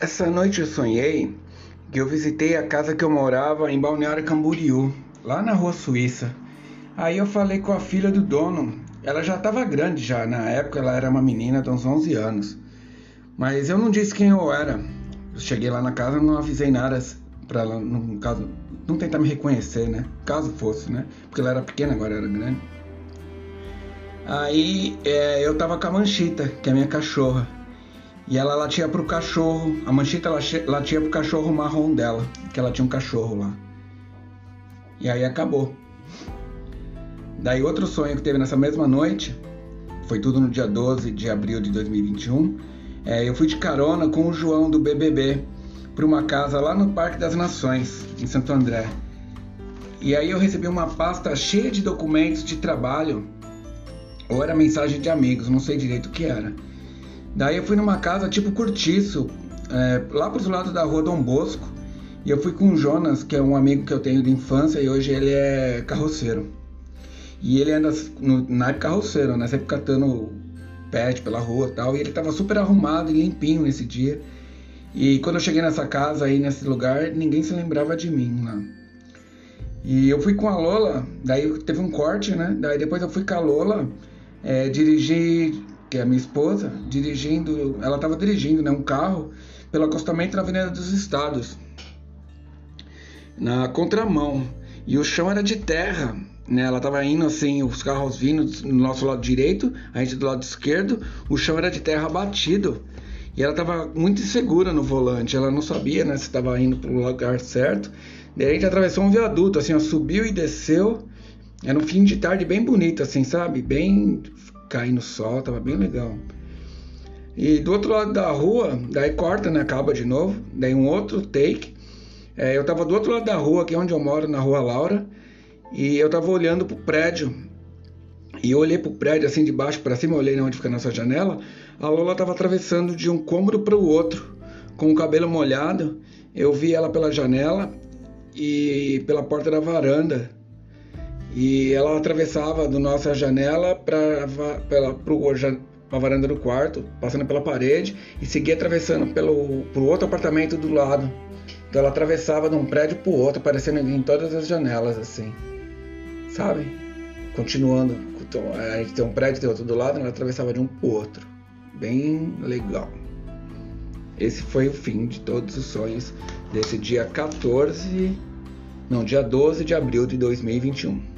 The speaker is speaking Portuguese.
Essa noite eu sonhei que eu visitei a casa que eu morava em Balneário Camboriú, lá na Rua Suíça. Aí eu falei com a filha do dono. Ela já estava grande já, na época ela era uma menina de uns 11 anos. Mas eu não disse quem eu era. Eu cheguei lá na casa, não avisei nada para ela, no caso, não tentar me reconhecer, né? Caso fosse, né? Porque ela era pequena, agora era grande. Aí é, eu tava com a Manchita, que é a minha cachorra. E ela latia pro cachorro, a manchita latia pro cachorro marrom dela, que ela tinha um cachorro lá. E aí acabou. Daí outro sonho que teve nessa mesma noite, foi tudo no dia 12 de abril de 2021, é, eu fui de carona com o João do BBB para uma casa lá no Parque das Nações, em Santo André. E aí eu recebi uma pasta cheia de documentos de trabalho, ou era mensagem de amigos, não sei direito o que era. Daí eu fui numa casa tipo cortiço, é, lá pro lado da rua Dom Bosco. E eu fui com o Jonas, que é um amigo que eu tenho de infância, e hoje ele é carroceiro. E ele anda no naipe carroceiro, né? Sempre catando pet pela rua e tal. E ele tava super arrumado e limpinho nesse dia. E quando eu cheguei nessa casa aí, nesse lugar, ninguém se lembrava de mim lá. E eu fui com a Lola, daí teve um corte, né? Daí depois eu fui com a Lola é, dirigir que é a minha esposa, dirigindo, ela estava dirigindo né, um carro pelo acostamento na Avenida dos Estados, na contramão. E o chão era de terra, né? Ela estava indo assim, os carros vindo no nosso lado direito, a gente do lado esquerdo, o chão era de terra batido. E ela estava muito insegura no volante, ela não sabia né, se estava indo para o lugar certo. Daí a gente atravessou um viaduto, assim, ó, subiu e desceu. Era um fim de tarde bem bonito, assim, sabe? Bem cair no sol, tava bem legal. E do outro lado da rua, daí corta, né? Acaba de novo. Daí um outro take. É, eu tava do outro lado da rua, aqui onde eu moro, na rua Laura. E eu tava olhando pro prédio. E eu olhei pro prédio assim de baixo para cima, olhei onde fica a nossa janela. A Lola tava atravessando de um cômodo para o outro, com o cabelo molhado. Eu vi ela pela janela e pela porta da varanda. E ela atravessava do nossa janela para a varanda do quarto, passando pela parede e seguia atravessando pelo pro outro apartamento do lado. Então ela atravessava de um prédio para o outro, aparecendo em todas as janelas, assim. Sabe? Continuando. A gente tem um prédio, tem outro do lado, ela atravessava de um para o outro. Bem legal. Esse foi o fim de todos os sonhos desse dia 14. Não, dia 12 de abril de 2021.